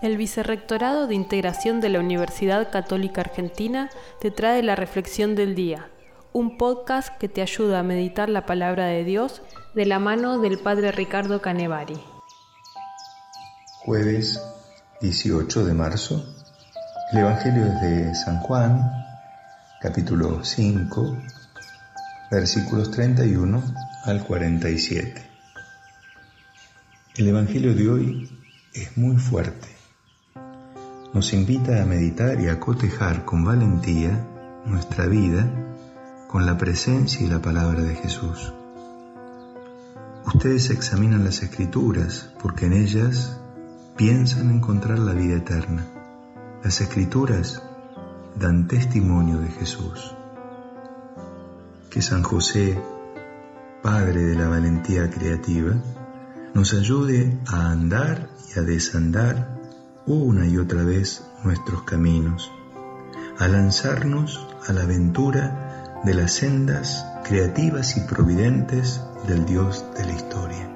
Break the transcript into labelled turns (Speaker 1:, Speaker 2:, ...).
Speaker 1: El Vicerrectorado de Integración de la Universidad Católica Argentina te trae la Reflexión del Día, un podcast que te ayuda a meditar la palabra de Dios de la mano del Padre Ricardo Canevari.
Speaker 2: Jueves 18 de marzo. El Evangelio es de San Juan, capítulo 5, versículos 31 al 47. El Evangelio de hoy es muy fuerte nos invita a meditar y a cotejar con valentía nuestra vida con la presencia y la palabra de Jesús. Ustedes examinan las escrituras porque en ellas piensan encontrar la vida eterna. Las escrituras dan testimonio de Jesús. Que San José, Padre de la valentía creativa, nos ayude a andar y a desandar una y otra vez nuestros caminos, a lanzarnos a la aventura de las sendas creativas y providentes del Dios de la historia.